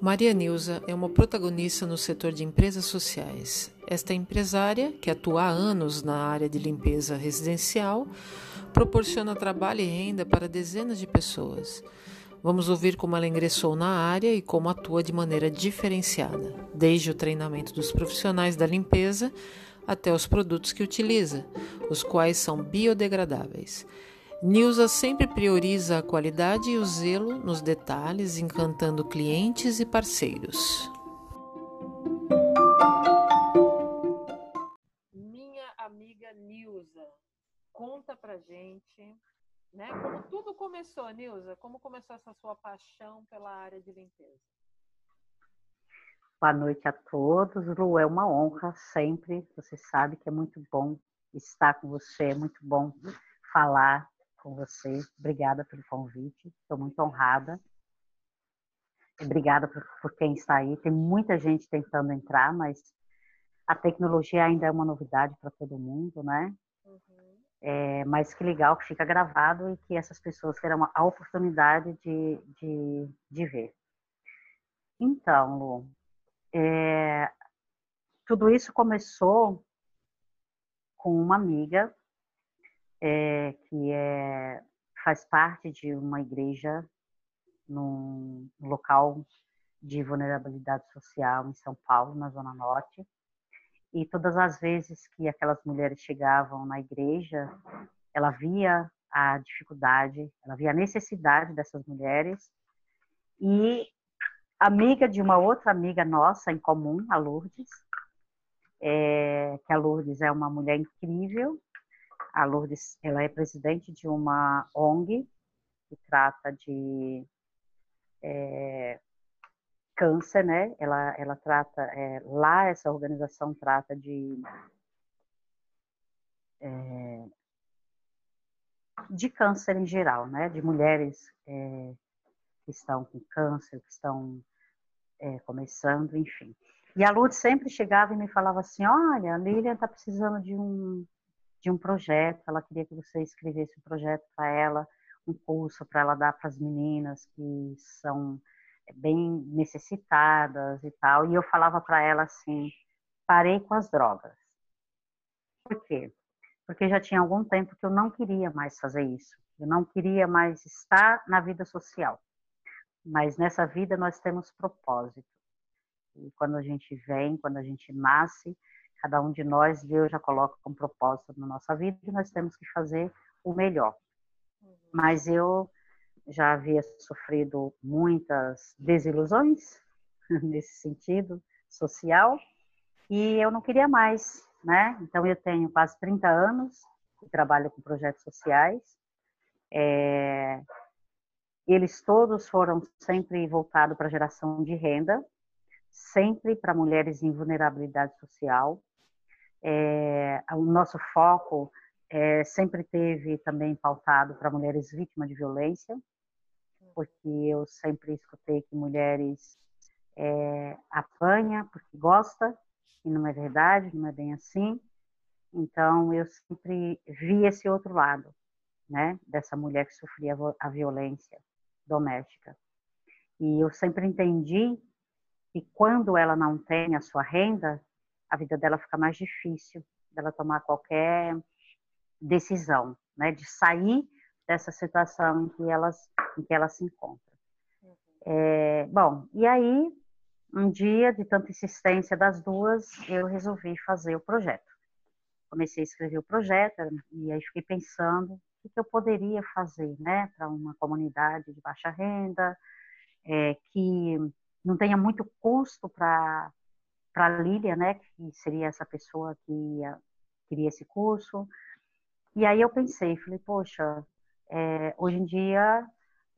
Maria Nilza é uma protagonista no setor de empresas sociais. Esta empresária, que atua há anos na área de limpeza residencial, proporciona trabalho e renda para dezenas de pessoas. Vamos ouvir como ela ingressou na área e como atua de maneira diferenciada, desde o treinamento dos profissionais da limpeza até os produtos que utiliza, os quais são biodegradáveis. Nilza sempre prioriza a qualidade e o zelo nos detalhes, encantando clientes e parceiros. Minha amiga Nilza, conta pra gente, né? Como tudo começou, Nilza? Como começou essa sua paixão pela área de limpeza? Boa noite a todos. Lu, é uma honra sempre. Você sabe que é muito bom estar com você, é muito bom falar com você. Obrigada pelo convite, estou muito honrada. Obrigada por, por, quem está aí. Tem muita gente tentando entrar, mas a tecnologia ainda é uma novidade para todo mundo, né? Uhum. É, mas que legal que fica gravado e que essas pessoas terão a oportunidade de, de, de ver. Então, Lu, é, tudo isso começou com uma amiga é, que é, faz parte de uma igreja num local de vulnerabilidade social em São Paulo, na Zona Norte. E todas as vezes que aquelas mulheres chegavam na igreja, ela via a dificuldade, ela via a necessidade dessas mulheres. E amiga de uma outra amiga nossa em comum, a Lourdes, é, que a Lourdes é uma mulher incrível, a Lourdes, ela é presidente de uma ONG que trata de é, câncer, né? Ela, ela trata, é, lá essa organização trata de é, de câncer em geral, né? De mulheres é, que estão com câncer, que estão é, começando, enfim. E a Lourdes sempre chegava e me falava assim, olha, a Lilian está precisando de um de um projeto, ela queria que você escrevesse um projeto para ela, um curso para ela dar para as meninas que são é, bem necessitadas e tal. E eu falava para ela assim: parei com as drogas. Por quê? Porque já tinha algum tempo que eu não queria mais fazer isso. Eu não queria mais estar na vida social. Mas nessa vida nós temos propósito. E quando a gente vem, quando a gente nasce, Cada um de nós, Deus já coloca como propósito na nossa vida e nós temos que fazer o melhor. Uhum. Mas eu já havia sofrido muitas desilusões nesse sentido social e eu não queria mais, né? Então eu tenho quase 30 anos e trabalho com projetos sociais. É... Eles todos foram sempre voltados para a geração de renda, sempre para mulheres em vulnerabilidade social. É, o nosso foco é, sempre teve também pautado para mulheres vítimas de violência, porque eu sempre escutei que mulheres é, apanha porque gosta, e não é verdade, não é bem assim. Então, eu sempre vi esse outro lado, né, dessa mulher que sofria a violência doméstica. E eu sempre entendi que quando ela não tem a sua renda, a vida dela fica mais difícil, dela tomar qualquer decisão, né, de sair dessa situação em que, elas, em que ela se encontra. É, bom, e aí, um dia, de tanta insistência das duas, eu resolvi fazer o projeto. Comecei a escrever o projeto, e aí fiquei pensando o que eu poderia fazer, né, para uma comunidade de baixa renda, é, que não tenha muito custo para para a Lília, né, que seria essa pessoa que ia, queria esse curso. E aí eu pensei, falei, poxa, é, hoje em dia,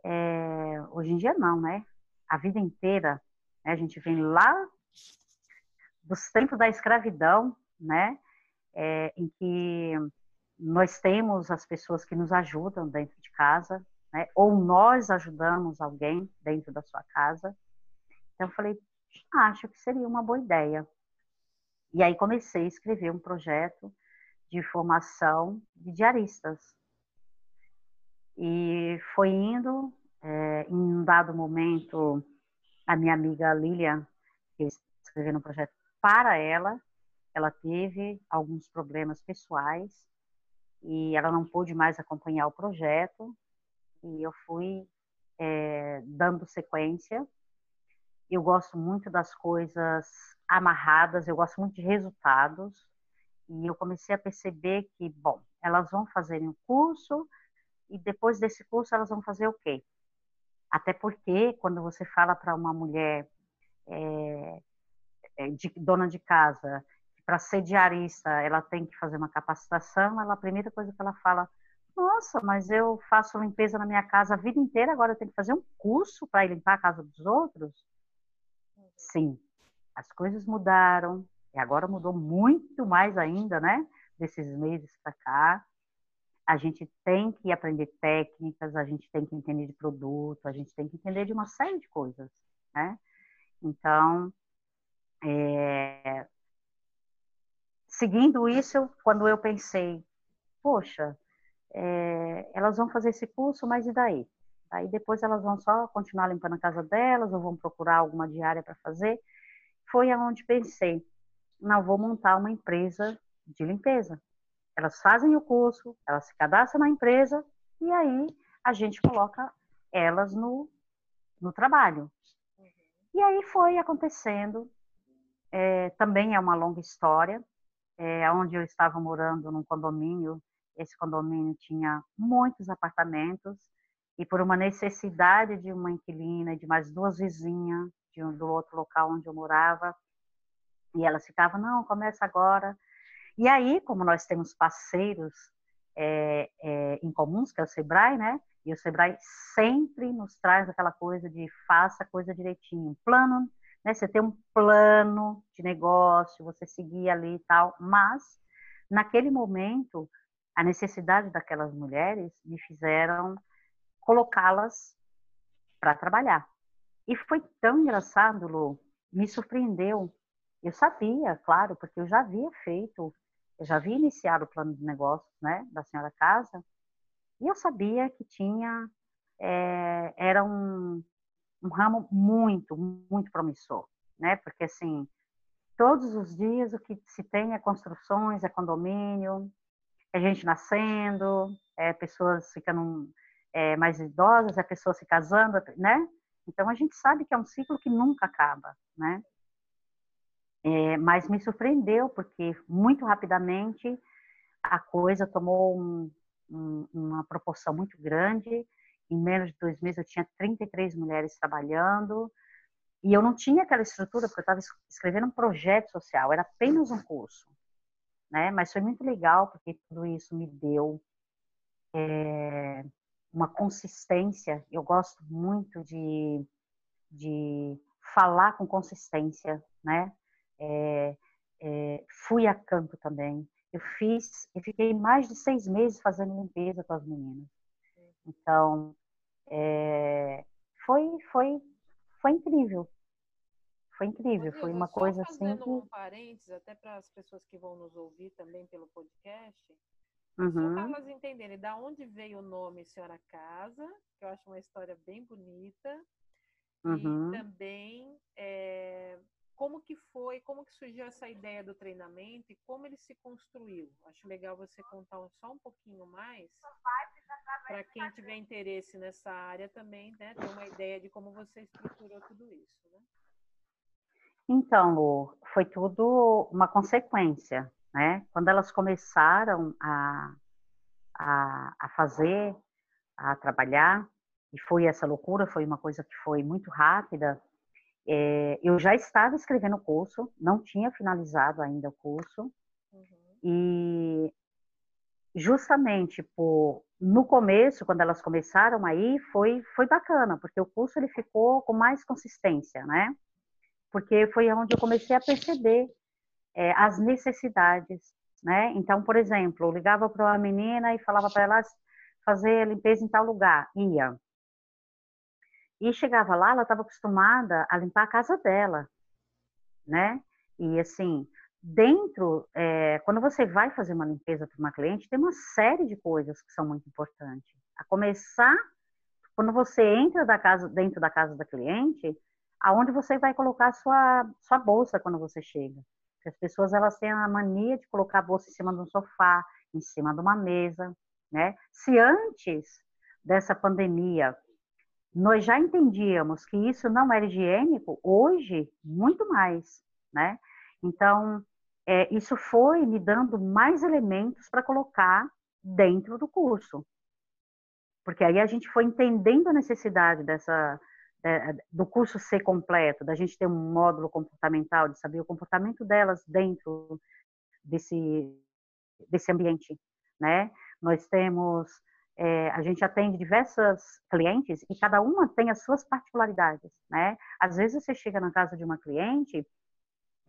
é, hoje em dia não, né? A vida inteira, né, a gente vem lá dos tempos da escravidão, né? É, em que nós temos as pessoas que nos ajudam dentro de casa, né? Ou nós ajudamos alguém dentro da sua casa. Então eu falei, acho que seria uma boa ideia. E aí comecei a escrever um projeto de formação de diaristas. E foi indo, é, em um dado momento, a minha amiga Lilian, que escreveu um projeto para ela, ela teve alguns problemas pessoais e ela não pôde mais acompanhar o projeto e eu fui é, dando sequência. Eu gosto muito das coisas amarradas, eu gosto muito de resultados e eu comecei a perceber que, bom, elas vão fazer um curso e depois desse curso elas vão fazer o quê? Até porque quando você fala para uma mulher é, de, dona de casa para ser diarista ela tem que fazer uma capacitação, ela a primeira coisa que ela fala, nossa, mas eu faço limpeza na minha casa a vida inteira, agora eu tenho que fazer um curso para limpar a casa dos outros? Sim, as coisas mudaram, e agora mudou muito mais ainda, né? Desses meses para cá. A gente tem que aprender técnicas, a gente tem que entender de produto, a gente tem que entender de uma série de coisas, né? Então, é, seguindo isso, quando eu pensei, poxa, é, elas vão fazer esse curso, mas e daí? Aí depois elas vão só continuar limpando a casa delas ou vão procurar alguma diária para fazer. Foi aonde pensei, não vou montar uma empresa de limpeza. Elas fazem o curso, elas se cadastram na empresa e aí a gente coloca elas no, no trabalho. E aí foi acontecendo. É, também é uma longa história é, onde eu estava morando num condomínio. Esse condomínio tinha muitos apartamentos e por uma necessidade de uma inquilina de mais duas vizinhas de um, do outro local onde eu morava, e elas ficavam, não, começa agora. E aí, como nós temos parceiros é, é, em comuns, que é o Sebrae, né? E o Sebrae sempre nos traz aquela coisa de faça a coisa direitinho. Plano né? Você ter um plano de negócio, você seguir ali e tal, mas naquele momento a necessidade daquelas mulheres me fizeram colocá-las para trabalhar. E foi tão engraçado, Lu, me surpreendeu. Eu sabia, claro, porque eu já havia feito, eu já havia iniciado o plano de negócios, né, da senhora casa, e eu sabia que tinha, é, era um, um ramo muito, muito promissor, né? Porque assim, todos os dias o que se tem é construções, é condomínio, é gente nascendo, é pessoas ficando é, mais idosas, é pessoas se casando, né? Então a gente sabe que é um ciclo que nunca acaba, né? É, mas me surpreendeu porque muito rapidamente a coisa tomou um, um, uma proporção muito grande em menos de dois meses eu tinha 33 mulheres trabalhando e eu não tinha aquela estrutura porque eu estava escrevendo um projeto social, era apenas um curso, né? Mas foi muito legal porque tudo isso me deu é, uma consistência. Eu gosto muito de, de falar com consistência, né? É, é, fui a campo também. Eu fiz, eu fiquei mais de seis meses fazendo limpeza com as meninas. Então, é, foi, foi, foi incrível. Foi incrível, foi uma coisa assim. Que... um parênteses, até para as pessoas que vão nos ouvir também pelo podcast, uhum. só para elas entenderem da onde veio o nome Senhora Casa, que eu acho uma história bem bonita, uhum. e também é, como que foi, como que surgiu essa ideia do treinamento e como ele se construiu. Acho legal você contar só um pouquinho mais para quem tiver interesse nessa área também, né, ter uma ideia de como você estruturou tudo isso, né? Então, Lu, foi tudo uma consequência, né? Quando elas começaram a, a, a fazer, a trabalhar, e foi essa loucura, foi uma coisa que foi muito rápida, é, eu já estava escrevendo o curso, não tinha finalizado ainda o curso, uhum. e justamente por no começo, quando elas começaram aí, foi foi bacana, porque o curso ele ficou com mais consistência, né? Porque foi onde eu comecei a perceber é, as necessidades, né? Então, por exemplo, eu ligava para uma menina e falava para ela fazer a limpeza em tal lugar, ia. E chegava lá, ela estava acostumada a limpar a casa dela, né? E assim, dentro, é, quando você vai fazer uma limpeza para uma cliente, tem uma série de coisas que são muito importantes. A começar, quando você entra da casa, dentro da casa da cliente, aonde você vai colocar sua sua bolsa quando você chega. As pessoas elas têm a mania de colocar a bolsa em cima de um sofá, em cima de uma mesa, né? Se antes dessa pandemia nós já entendíamos que isso não era higiênico, hoje muito mais, né? Então é, isso foi me dando mais elementos para colocar dentro do curso, porque aí a gente foi entendendo a necessidade dessa do curso ser completo, da gente ter um módulo comportamental, de saber o comportamento delas dentro desse, desse ambiente, né? Nós temos, é, a gente atende diversas clientes e cada uma tem as suas particularidades, né? Às vezes você chega na casa de uma cliente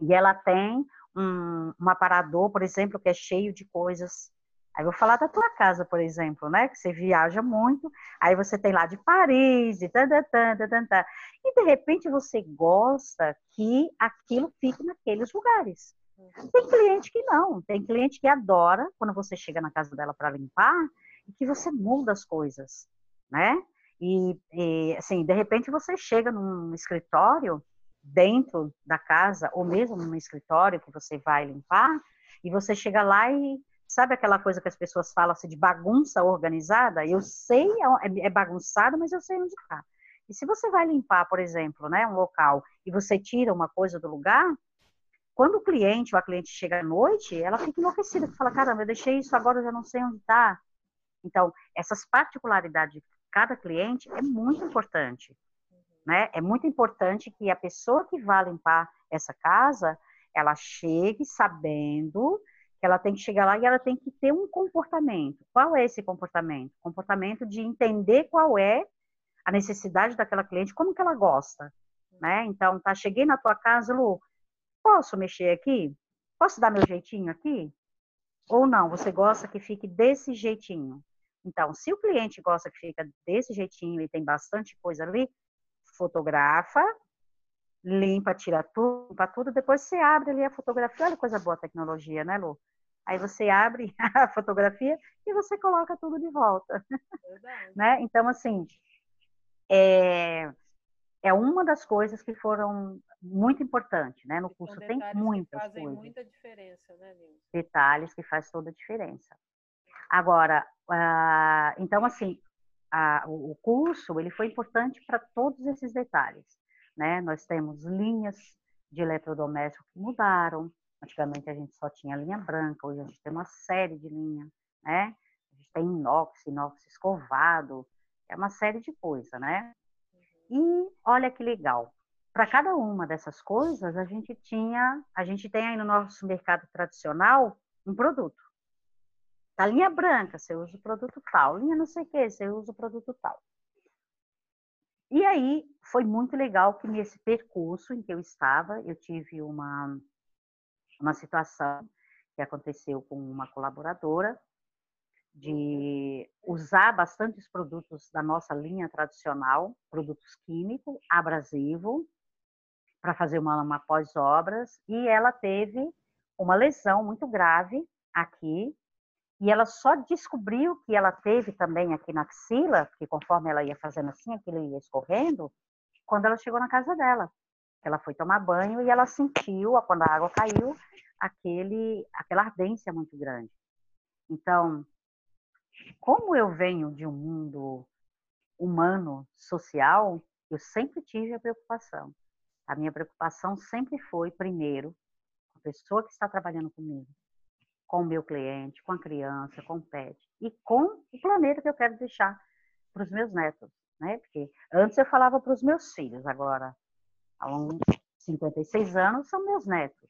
e ela tem um, um aparador, por exemplo, que é cheio de coisas Aí vou falar da tua casa, por exemplo, né? Que você viaja muito, aí você tem lá de Paris, e tan, tan, tan, tan, tan, e de repente você gosta que aquilo fique naqueles lugares. Tem cliente que não, tem cliente que adora quando você chega na casa dela para limpar e que você muda as coisas, né? E, e, assim, de repente você chega num escritório dentro da casa, ou mesmo num escritório que você vai limpar, e você chega lá e Sabe aquela coisa que as pessoas falam assim de bagunça organizada? Eu sei, é, é bagunçado, mas eu sei onde está. E se você vai limpar, por exemplo, né, um local e você tira uma coisa do lugar, quando o cliente ou a cliente chega à noite, ela fica enlouquecida, fala, caramba, eu deixei isso agora, eu já não sei onde está. Então, essas particularidades de cada cliente é muito importante. Né? É muito importante que a pessoa que vá limpar essa casa, ela chegue sabendo ela tem que chegar lá e ela tem que ter um comportamento. Qual é esse comportamento? Comportamento de entender qual é a necessidade daquela cliente, como que ela gosta, né? Então, tá, cheguei na tua casa, Lu, posso mexer aqui? Posso dar meu jeitinho aqui? Ou não, você gosta que fique desse jeitinho? Então, se o cliente gosta que fica desse jeitinho e tem bastante coisa ali, fotografa, limpa, tira tudo, limpa tudo, depois você abre ali a fotografia. Olha coisa boa a tecnologia, né, Lu? Aí você abre a fotografia e você coloca tudo de volta. né? Então, assim, é, é uma das coisas que foram muito importantes, né? No curso tem muitas que fazem coisas. muita diferença, né, Nilson? Detalhes que faz toda a diferença. Agora, uh, então, assim, uh, o curso, ele foi importante para todos esses detalhes, né? Nós temos linhas de eletrodomésticos que mudaram, Antigamente a gente só tinha linha branca, hoje a gente tem uma série de linhas, né? A gente tem inox, inox escovado, é uma série de coisas, né? E olha que legal. Para cada uma dessas coisas, a gente tinha, a gente tem aí no nosso mercado tradicional um produto. A linha branca, você usa o produto tal. Linha não sei o que, você usa o produto tal. E aí foi muito legal que nesse percurso em que eu estava, eu tive uma uma situação que aconteceu com uma colaboradora de usar bastante os produtos da nossa linha tradicional, produtos químicos, abrasivo, para fazer uma, uma pós-obras, e ela teve uma lesão muito grave aqui, e ela só descobriu que ela teve também aqui na axila, que conforme ela ia fazendo assim, aquilo ia escorrendo, quando ela chegou na casa dela. Ela foi tomar banho e ela sentiu, quando a água caiu, aquele, aquela ardência muito grande. Então, como eu venho de um mundo humano, social, eu sempre tive a preocupação. A minha preocupação sempre foi, primeiro, a pessoa que está trabalhando comigo, com o meu cliente, com a criança, com o pet e com o planeta que eu quero deixar para os meus netos, né? Porque antes eu falava para os meus filhos, agora há uns 56 anos são meus netos.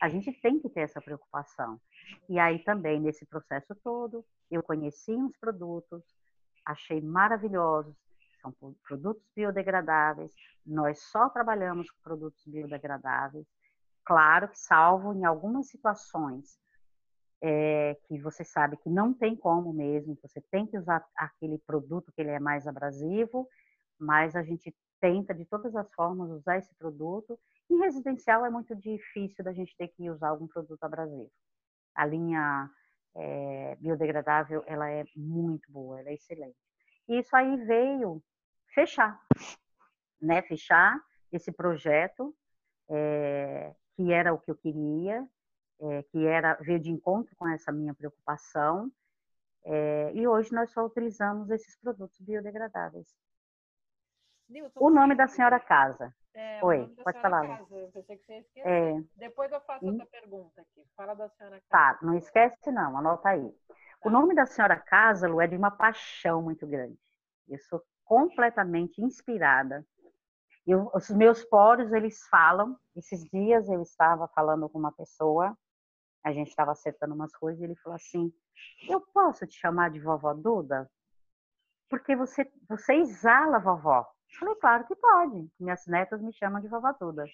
A gente tem que ter essa preocupação. E aí também, nesse processo todo, eu conheci uns produtos, achei maravilhosos, são produtos biodegradáveis, nós só trabalhamos com produtos biodegradáveis, claro que salvo em algumas situações é, que você sabe que não tem como mesmo, você tem que usar aquele produto que ele é mais abrasivo, mas a gente tenta de todas as formas usar esse produto. Em residencial é muito difícil da gente ter que usar algum produto abrasivo. A linha é, biodegradável ela é muito boa, ela é excelente. E isso aí veio fechar, né? Fechar esse projeto, é, que era o que eu queria, é, que era veio de encontro com essa minha preocupação, é, e hoje nós só utilizamos esses produtos biodegradáveis. Nilson, o nome da senhora casa. É, Oi, pode falar. Casa. Eu pensei que você. É... Depois eu faço hum? outra pergunta aqui. Fala da senhora casa. Tá, não esquece não, anota aí. Tá. O nome da senhora casa, Lu, é de uma paixão muito grande. Eu sou completamente inspirada. Eu, os meus poros, eles falam. Esses dias eu estava falando com uma pessoa, a gente estava acertando umas coisas, e ele falou assim, eu posso te chamar de vovó Duda? Porque você, você exala vovó. Falei, claro que pode. Minhas netas me chamam de vovó Duda.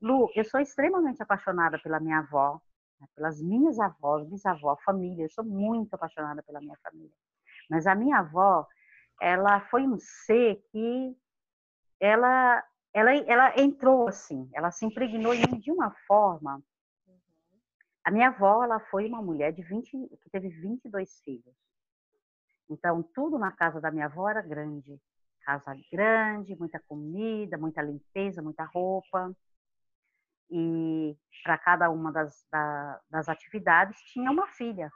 Lu, eu sou extremamente apaixonada pela minha avó, né, pelas minhas avós, bisavó, família. Eu sou muito apaixonada pela minha família. Mas a minha avó, ela foi um ser que ela, ela, ela entrou assim, ela se impregnou em mim de uma forma. A minha avó, ela foi uma mulher de 20, que teve 22 filhos. Então, tudo na casa da minha avó era grande. Casa grande, muita comida, muita limpeza, muita roupa. E para cada uma das, da, das atividades tinha uma filha,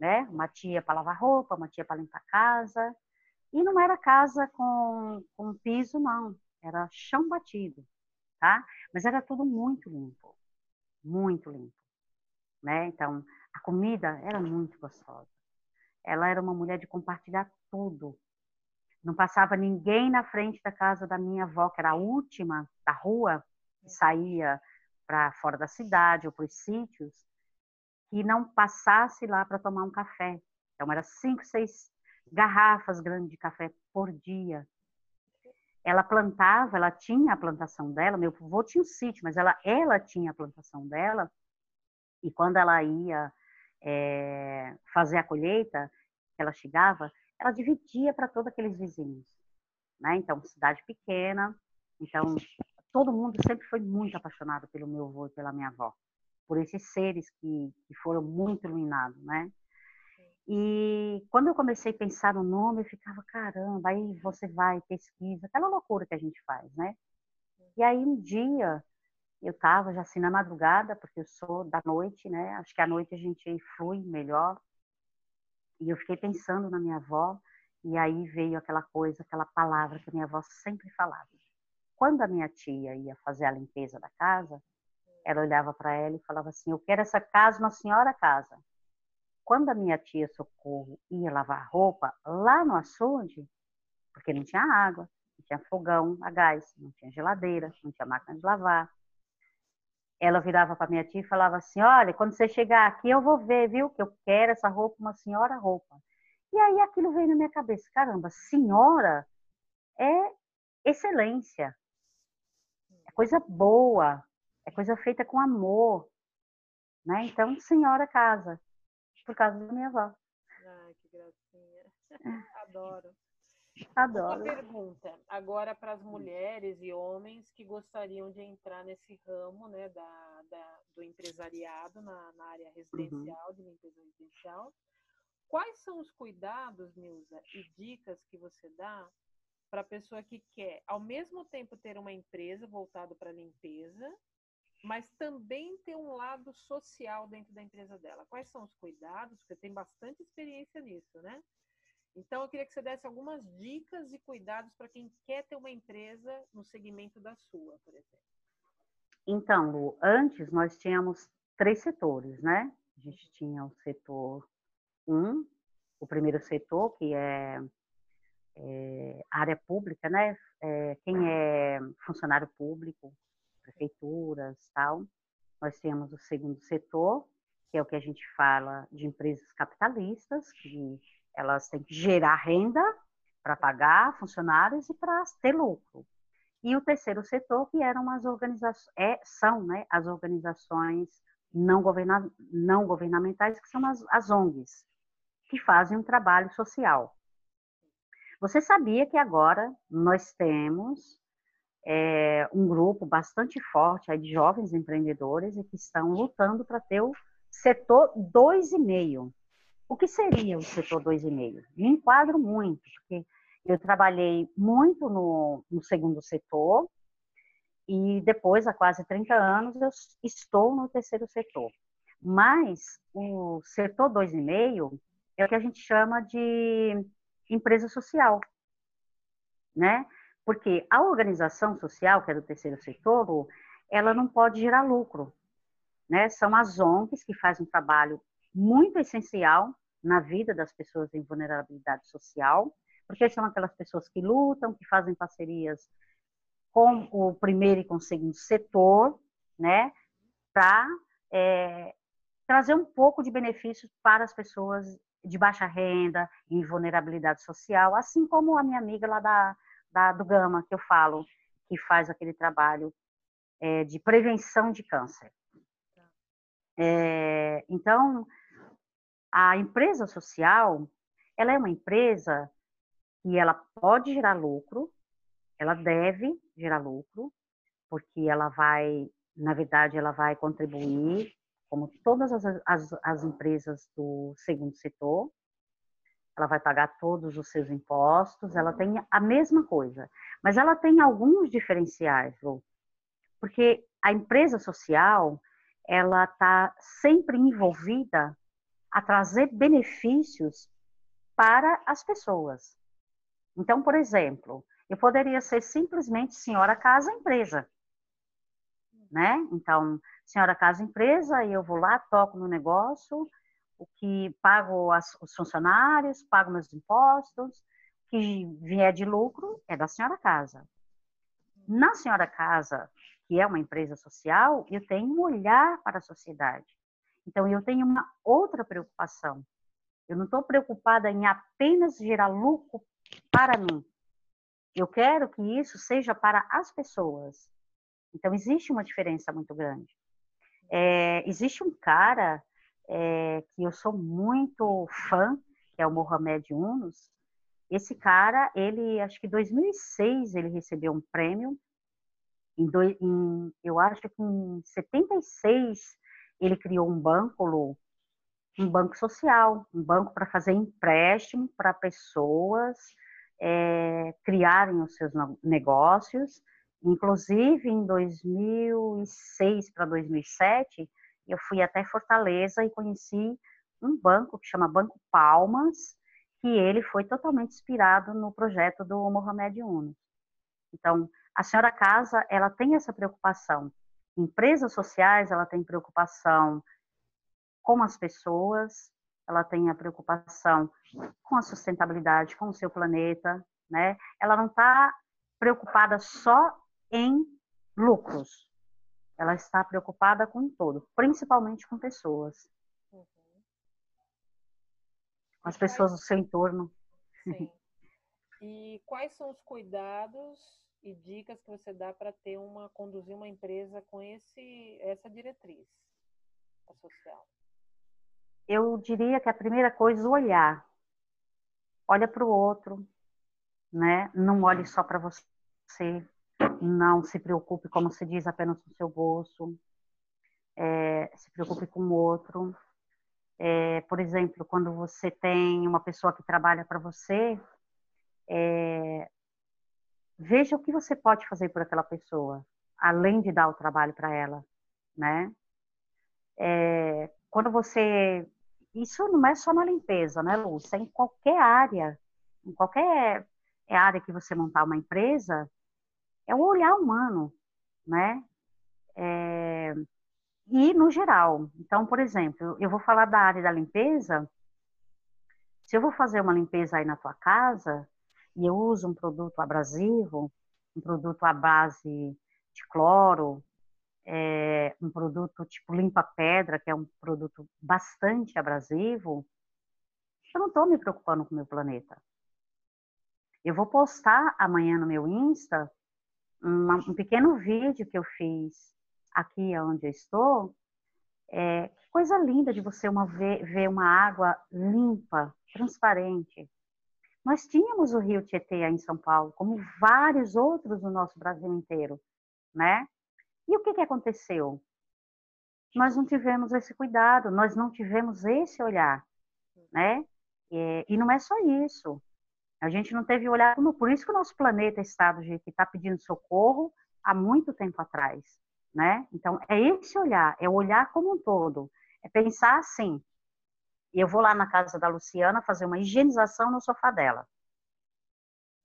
né? Uma tia para lavar roupa, uma tia para limpar a casa. E não era casa com, com piso, não. Era chão batido, tá? Mas era tudo muito limpo. Muito limpo. Né? Então, a comida era muito gostosa. Ela era uma mulher de compartilhar tudo. Não passava ninguém na frente da casa da minha avó, que era a última da rua, que saía para fora da cidade ou para os sítios, que não passasse lá para tomar um café. Então, era cinco, seis garrafas grandes de café por dia. Ela plantava, ela tinha a plantação dela, meu avô tinha um sítio, mas ela, ela tinha a plantação dela, e quando ela ia é, fazer a colheita, ela chegava, ela dividia para todos aqueles vizinhos. Né? Então, cidade pequena, então todo mundo sempre foi muito apaixonado pelo meu avô e pela minha avó, por esses seres que, que foram muito iluminados, né? E quando eu comecei a pensar no nome, eu ficava, caramba, aí você vai, pesquisa, aquela loucura que a gente faz, né? E aí um dia eu estava já assim na madrugada, porque eu sou da noite, né? Acho que à noite a gente flui melhor. E eu fiquei pensando na minha avó, e aí veio aquela coisa, aquela palavra que a minha avó sempre falava. Quando a minha tia ia fazer a limpeza da casa, ela olhava para ela e falava assim: Eu quero essa casa uma senhora casa. Quando a minha tia Socorro ia lavar roupa lá no açude, porque não tinha água, não tinha fogão a gás, não tinha geladeira, não tinha máquina de lavar. Ela virava para minha tia e falava assim: Olha, quando você chegar aqui, eu vou ver, viu? Que eu quero essa roupa, uma senhora roupa. E aí aquilo veio na minha cabeça: caramba, senhora é excelência, é coisa boa, é coisa feita com amor. Né? Então, senhora casa por causa da minha avó. Ai, que gracinha. Adoro. Adoro. Uma pergunta agora para as mulheres e homens que gostariam de entrar nesse ramo né, da, da do empresariado na, na área residencial, uhum. de limpeza residencial. Quais são os cuidados, Nilza, e dicas que você dá para a pessoa que quer, ao mesmo tempo, ter uma empresa voltada para limpeza mas também ter um lado social dentro da empresa dela. Quais são os cuidados? Porque tem bastante experiência nisso, né? Então, eu queria que você desse algumas dicas e cuidados para quem quer ter uma empresa no segmento da sua, por exemplo. Então, Lu, antes nós tínhamos três setores, né? A gente tinha o setor 1, um, o primeiro setor, que é, é área pública, né? É, quem é funcionário público, prefeituras, tal. Nós temos o segundo setor, que é o que a gente fala de empresas capitalistas, que elas têm que gerar renda para pagar funcionários e para ter lucro. E o terceiro setor, que eram as organizações, é, são né, as organizações não, governa, não governamentais, que são as, as ONGs, que fazem um trabalho social. Você sabia que agora nós temos é, um grupo bastante forte de jovens empreendedores e que estão lutando para ter o setor 2,5. O que seria o setor 2,5? Me enquadro muito, porque eu trabalhei muito no, no segundo setor, e depois, há quase 30 anos, eu estou no terceiro setor. Mas o setor 2,5 é o que a gente chama de empresa social, né? Porque a organização social, que é do terceiro setor, ela não pode gerar lucro, né? São as ONGs que fazem um trabalho muito essencial na vida das pessoas em vulnerabilidade social, porque são aquelas pessoas que lutam, que fazem parcerias com o primeiro e com o segundo setor, né, para é, trazer um pouco de benefícios para as pessoas de baixa renda, em vulnerabilidade social, assim como a minha amiga lá da, da do Gama, que eu falo, que faz aquele trabalho é, de prevenção de câncer. É, então, a empresa social, ela é uma empresa que ela pode gerar lucro, ela deve gerar lucro, porque ela vai, na verdade, ela vai contribuir, como todas as, as, as empresas do segundo setor, ela vai pagar todos os seus impostos, ela tem a mesma coisa, mas ela tem alguns diferenciais, Lu, porque a empresa social, ela está sempre envolvida a trazer benefícios para as pessoas. Então, por exemplo, eu poderia ser simplesmente senhora casa empresa, né? Então, senhora casa empresa, e eu vou lá, toco no negócio, o que pago as, os funcionários, pago meus impostos, que vier de lucro é da senhora casa. Na senhora casa, que é uma empresa social, eu tenho um olhar para a sociedade. Então, eu tenho uma outra preocupação. Eu não estou preocupada em apenas gerar lucro para mim. Eu quero que isso seja para as pessoas. Então, existe uma diferença muito grande. É, existe um cara é, que eu sou muito fã, que é o Mohamed Yunus. Esse cara, ele, acho que em 2006, ele recebeu um prêmio. Em, em eu acho que em 76, ele criou um banco, um banco social, um banco para fazer empréstimo para pessoas é, criarem os seus negócios. Inclusive, em 2006 para 2007, eu fui até Fortaleza e conheci um banco que chama Banco Palmas, que ele foi totalmente inspirado no projeto do Mohamed Yunus. Então, a senhora casa, ela tem essa preocupação. Empresas sociais, ela tem preocupação com as pessoas, ela tem a preocupação com a sustentabilidade, com o seu planeta, né? Ela não está preocupada só em lucros. Ela está preocupada com todo, principalmente com pessoas. Uhum. Com as pessoas do seu entorno. Sim. E quais são os cuidados e dicas que você dá para ter uma conduzir uma empresa com esse essa diretriz social? eu diria que a primeira coisa é olhar. Olha para o outro, né? Não olhe só para você. Não se preocupe, como se diz, apenas com o seu bolso. É, se preocupe com o outro. É, por exemplo, quando você tem uma pessoa que trabalha para você, é, veja o que você pode fazer por aquela pessoa, além de dar o trabalho para ela, né? É, quando você isso não é só na limpeza, né, Lúcia? É em qualquer área, em qualquer área que você montar uma empresa, é o olhar humano, né? É, e no geral. Então, por exemplo, eu vou falar da área da limpeza. Se eu vou fazer uma limpeza aí na tua casa e eu uso um produto abrasivo, um produto à base de cloro, é, um produto tipo limpa-pedra, que é um produto bastante abrasivo, eu não estou me preocupando com o meu planeta. Eu vou postar amanhã no meu Insta uma, um pequeno vídeo que eu fiz aqui onde eu estou. É, que coisa linda de você uma, ver, ver uma água limpa, transparente. Nós tínhamos o Rio Tietê em São Paulo, como vários outros no nosso Brasil inteiro, né? E o que, que aconteceu? Nós não tivemos esse cuidado, nós não tivemos esse olhar, né? E, e não é só isso. A gente não teve olhar, por isso que o nosso planeta está do jeito que está pedindo socorro, há muito tempo atrás, né? Então, é esse olhar, é o olhar como um todo. É pensar assim, eu vou lá na casa da Luciana fazer uma higienização no sofá dela.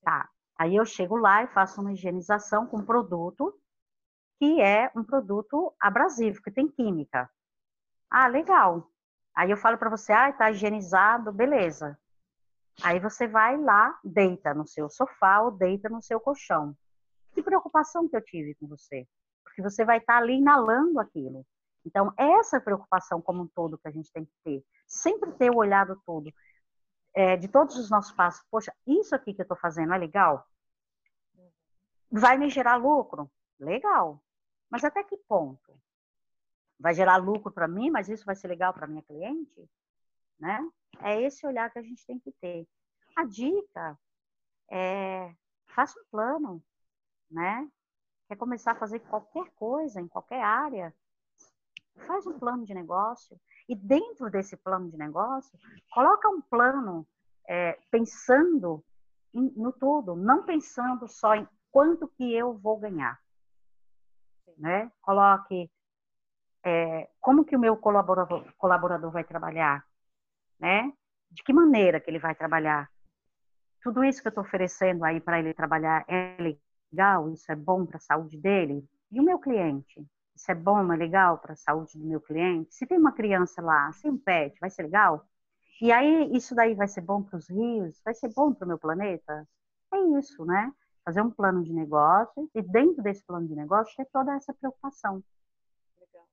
Tá. Aí eu chego lá e faço uma higienização com produto que é um produto abrasivo, que tem química. Ah, legal. Aí eu falo para você, ah, tá higienizado, beleza. Aí você vai lá, deita no seu sofá ou deita no seu colchão. Que preocupação que eu tive com você? Porque você vai estar tá ali inalando aquilo. Então, essa preocupação como um todo que a gente tem que ter. Sempre ter o olhado todo. É, de todos os nossos passos. Poxa, isso aqui que eu estou fazendo é legal? Vai me gerar lucro? Legal. Mas até que ponto? Vai gerar lucro para mim, mas isso vai ser legal para minha cliente? Né? É esse olhar que a gente tem que ter. A dica é faça um plano, né? Quer começar a fazer qualquer coisa em qualquer área, faz um plano de negócio e dentro desse plano de negócio coloca um plano é, pensando em, no todo, não pensando só em quanto que eu vou ganhar, né? Coloque é, como que o meu colaborador, colaborador vai trabalhar, né? De que maneira que ele vai trabalhar? Tudo isso que eu estou oferecendo aí para ele trabalhar é legal? Isso é bom para a saúde dele? E o meu cliente? Isso é bom, é legal para a saúde do meu cliente? Se tem uma criança lá, se um pet, vai ser legal? E aí, isso daí vai ser bom para os rios? Vai ser bom para o meu planeta? É isso, né? Fazer um plano de negócio e dentro desse plano de negócio ter toda essa preocupação. Legal.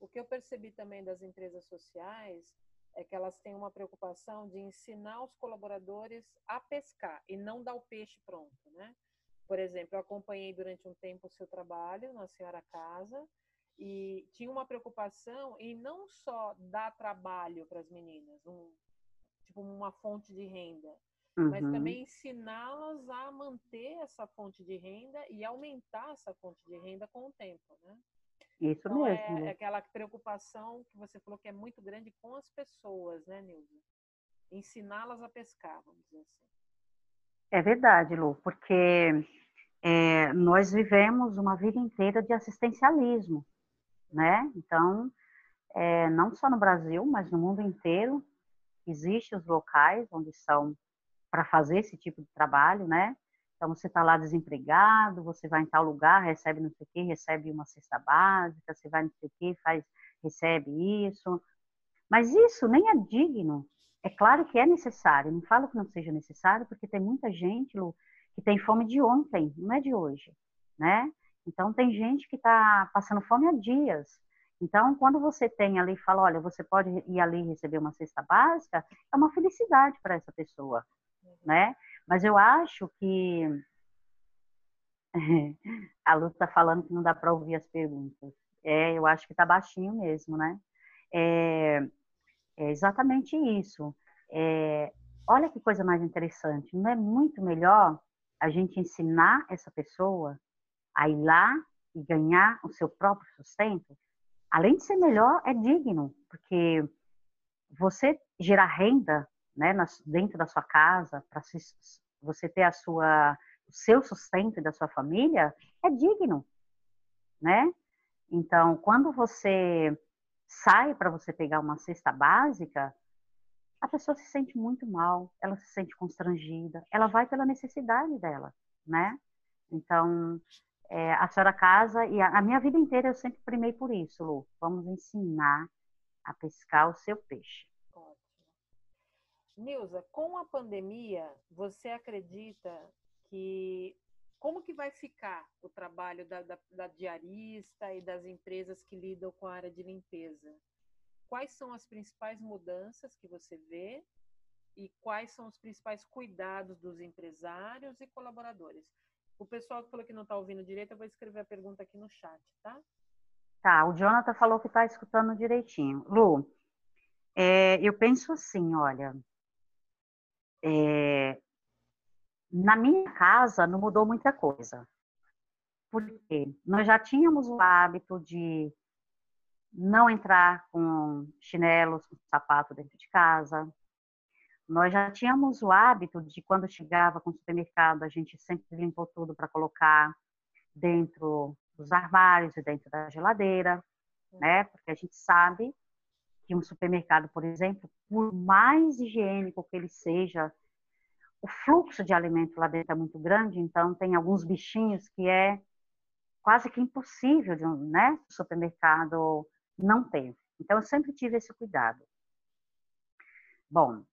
O que eu percebi também das empresas sociais é que elas têm uma preocupação de ensinar os colaboradores a pescar e não dar o peixe pronto, né? Por exemplo, eu acompanhei durante um tempo o seu trabalho na Senhora Casa e tinha uma preocupação em não só dar trabalho para as meninas, um, tipo uma fonte de renda, uhum. mas também ensiná-las a manter essa fonte de renda e aumentar essa fonte de renda com o tempo, né? Isso então, é mesmo. É aquela preocupação que você falou que é muito grande com as pessoas, né, Nilza? Ensiná-las a pescar, vamos dizer assim. É verdade, Lu, porque é, nós vivemos uma vida inteira de assistencialismo, né? Então, é, não só no Brasil, mas no mundo inteiro, existem os locais onde são para fazer esse tipo de trabalho, né? Então, você está lá desempregado, você vai em tal lugar, recebe não sei o quê, recebe uma cesta básica, você vai não sei o quê, faz, recebe isso. Mas isso nem é digno. É claro que é necessário, não falo que não seja necessário, porque tem muita gente, Lu, que tem fome de ontem, não é de hoje, né? Então, tem gente que está passando fome há dias. Então, quando você tem ali e fala, olha, você pode ir ali receber uma cesta básica, é uma felicidade para essa pessoa, né? Mas eu acho que a Lu está falando que não dá para ouvir as perguntas. É, eu acho que está baixinho mesmo, né? É, é exatamente isso. É, olha que coisa mais interessante. Não é muito melhor a gente ensinar essa pessoa a ir lá e ganhar o seu próprio sustento? Além de ser melhor, é digno, porque você gerar renda né, dentro da sua casa, para você ter a sua, o seu sustento e da sua família, é digno, né? Então, quando você sai para você pegar uma cesta básica, a pessoa se sente muito mal, ela se sente constrangida, ela vai pela necessidade dela, né? Então, é, a senhora casa, e a, a, minha vida inteira eu sempre primei por isso, Lu. Vamos ensinar a pescar o seu peixe. Nilza, com a pandemia, você acredita que como que vai ficar o trabalho da, da, da, diarista e das empresas que lidam com a área de limpeza? Quais são as principais mudanças que você vê e quais são os principais cuidados dos empresários e colaboradores? O pessoal que falou que não está ouvindo direito, eu vou escrever a pergunta aqui no chat, tá? Tá, o Jonathan falou que está escutando direitinho. Lu, é, eu penso assim, olha, é, na minha casa não mudou muita coisa. Porque nós já tínhamos o hábito de não entrar com chinelos, com sapato dentro de casa. Nós já tínhamos o hábito de, quando chegava com o supermercado, a gente sempre limpou tudo para colocar. dentro dos armários e dentro da geladeira, né? Porque a gente sabe que um supermercado, por exemplo, por mais higiênico que ele seja, o fluxo de alimento lá dentro é muito grande, então tem alguns bichinhos que é quase que impossível de um né, supermercado não ter. Então, eu sempre tive esse cuidado. Bom,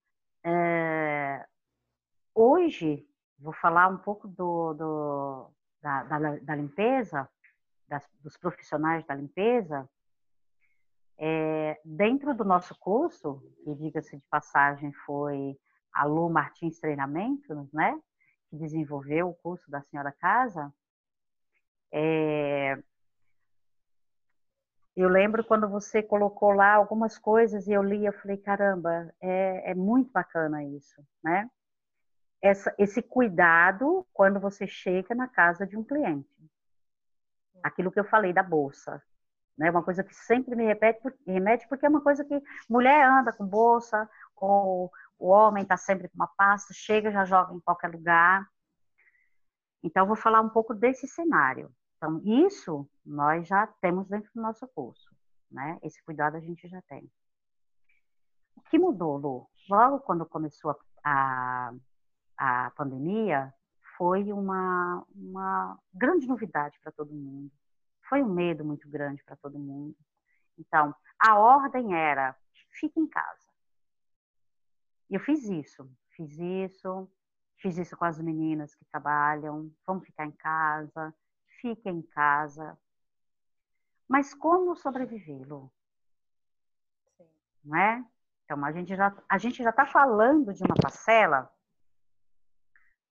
é, hoje vou falar um pouco do, do da, da, da, limpeza, das, dos profissionais da limpeza. É, dentro do nosso curso, que diga-se de passagem, foi a Lu Martins Treinamentos, né? Que desenvolveu o curso da Senhora Casa. É, eu lembro quando você colocou lá algumas coisas e eu li, eu falei, caramba, é, é muito bacana isso, né? Essa, esse cuidado quando você chega na casa de um cliente. Aquilo que eu falei da bolsa, né? Uma coisa que sempre me repete, remete, porque é uma coisa que mulher anda com bolsa, ou o homem está sempre com uma pasta, chega, já joga em qualquer lugar. Então, vou falar um pouco desse cenário. Então, isso nós já temos dentro do nosso curso, né? Esse cuidado a gente já tem. O que mudou, Lu? Logo quando começou a, a pandemia, foi uma, uma grande novidade para todo mundo. Foi um medo muito grande para todo mundo. Então, a ordem era: fique em casa. E eu fiz isso, fiz isso, fiz isso com as meninas que trabalham, vamos ficar em casa, fique em casa. Mas como? Sim. Não é? Então, a gente já a gente já está falando de uma parcela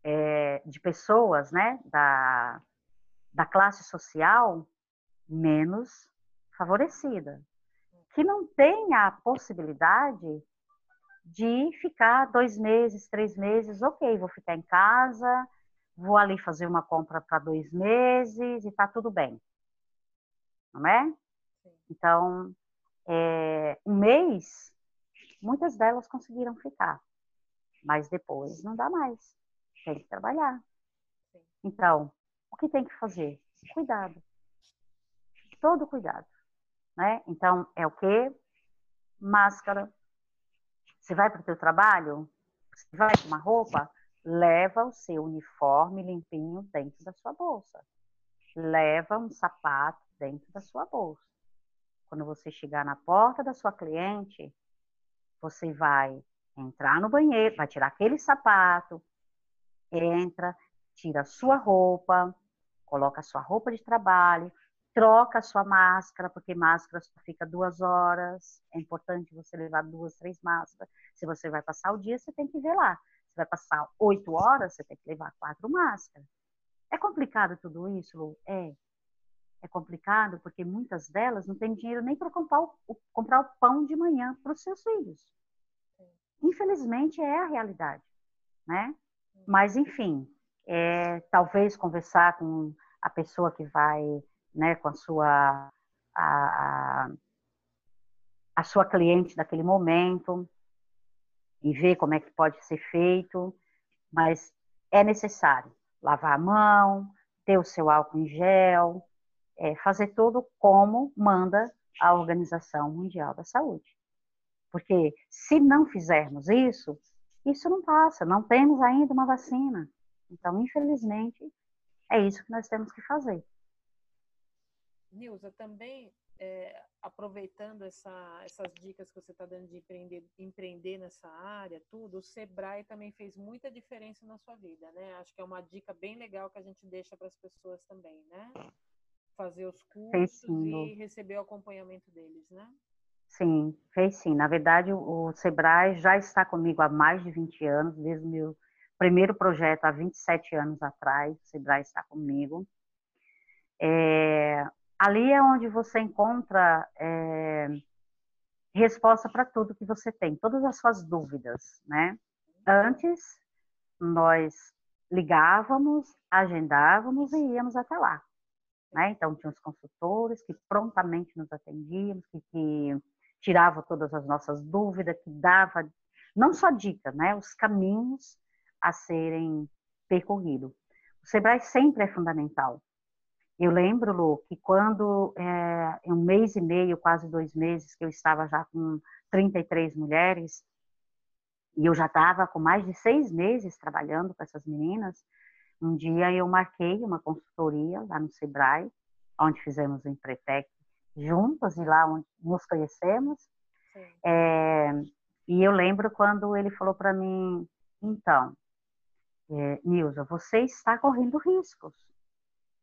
é, de pessoas, né, da, da classe social menos favorecida, que não tem a possibilidade de ficar dois meses, três meses, ok, vou ficar em casa, vou ali fazer uma compra para dois meses e tá tudo bem. Não é? Então, é, um mês, muitas delas conseguiram ficar, mas depois não dá mais. Tem que trabalhar. Então, o que tem que fazer? Cuidado. Todo cuidado. Né? Então, é o que? Máscara. Você vai para o teu trabalho? Você vai com uma roupa? Leva o seu uniforme limpinho dentro da sua bolsa. Leva um sapato dentro da sua bolsa. Quando você chegar na porta da sua cliente, você vai entrar no banheiro, vai tirar aquele sapato, entra, tira a sua roupa, coloca a sua roupa de trabalho, troca a sua máscara, porque máscara só fica duas horas. É importante você levar duas, três máscaras. Se você vai passar o dia, você tem que ver lá. Você vai passar oito horas, você tem que levar quatro máscaras. É complicado tudo isso, Lu? É. É complicado porque muitas delas não têm dinheiro nem para comprar, o, comprar o pão de manhã para os seus filhos. Infelizmente, é a realidade, né? Mas, enfim, é, talvez conversar com a pessoa que vai, né, com a sua, a, a sua cliente daquele momento, e ver como é que pode ser feito, mas é necessário lavar a mão, ter o seu álcool em gel, é, fazer tudo como manda a Organização Mundial da Saúde. Porque se não fizermos isso, isso não passa, não temos ainda uma vacina. Então, infelizmente, é isso que nós temos que fazer. Nilza, também é, aproveitando essa, essas dicas que você está dando de empreender, empreender nessa área, tudo, o Sebrae também fez muita diferença na sua vida, né? Acho que é uma dica bem legal que a gente deixa para as pessoas também, né? Fazer os cursos e receber o acompanhamento deles, né? Sim, fez sim. Na verdade, o Sebrae já está comigo há mais de 20 anos, desde o meu primeiro projeto há 27 anos atrás, o Sebrae está comigo. É, ali é onde você encontra é, resposta para tudo que você tem, todas as suas dúvidas, né? Antes, nós ligávamos, agendávamos e íamos até lá. Né? Então, tinha os consultores que prontamente nos atendiam, que, que tiravam todas as nossas dúvidas, que dava não só dica, né? Os caminhos a serem percorridos. O Sebrae sempre é fundamental. Eu lembro, Lu, que quando, é, um mês e meio, quase dois meses, que eu estava já com 33 mulheres, e eu já estava com mais de seis meses trabalhando com essas meninas, um dia eu marquei uma consultoria lá no Sebrae, onde fizemos o Empretec juntas e lá onde nos conhecemos. É, e eu lembro quando ele falou para mim, então, é, Nilza, você está correndo riscos,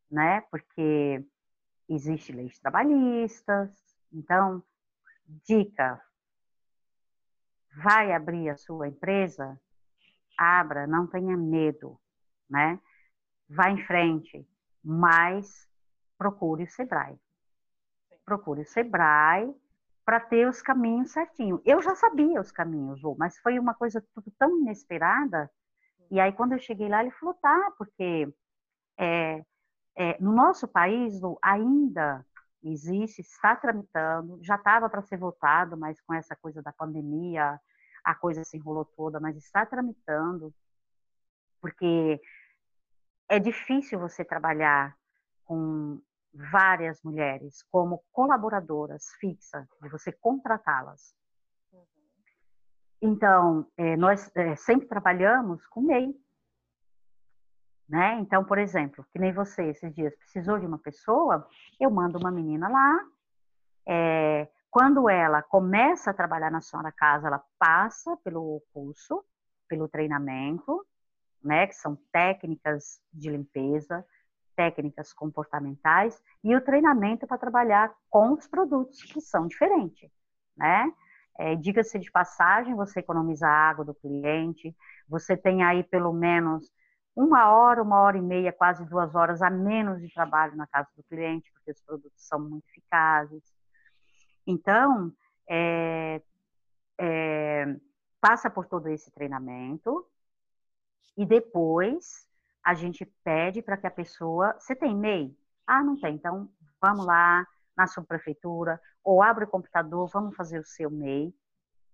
né? Porque existe leis trabalhistas, então, dica, vai abrir a sua empresa, abra, não tenha medo, né? Vá em frente, mas procure o Sebrae. Procure o Sebrae para ter os caminhos certinho. Eu já sabia os caminhos, mas foi uma coisa tudo tão inesperada. E aí, quando eu cheguei lá, ele falou, tá, porque é, é, no nosso país ainda existe, está tramitando, já estava para ser votado, mas com essa coisa da pandemia, a coisa se enrolou toda, mas está tramitando, porque é difícil você trabalhar com várias mulheres como colaboradoras fixas, de você contratá-las. Uhum. Então, é, nós é, sempre trabalhamos com MEI. Né? Então, por exemplo, que nem você esses dias precisou de uma pessoa, eu mando uma menina lá. É, quando ela começa a trabalhar na sua casa, ela passa pelo curso, pelo treinamento, né? Que são técnicas de limpeza, técnicas comportamentais e o treinamento para trabalhar com os produtos que são diferentes, né? É, Diga-se de passagem, você economiza a água do cliente, você tem aí pelo menos uma hora, uma hora e meia, quase duas horas a menos de trabalho na casa do cliente, porque os produtos são muito eficazes. Então, é, é, passa por todo esse treinamento e depois a gente pede para que a pessoa. Você tem e-mail? Ah, não tem. Então, vamos lá na subprefeitura, ou abre o computador, vamos fazer o seu e-mail,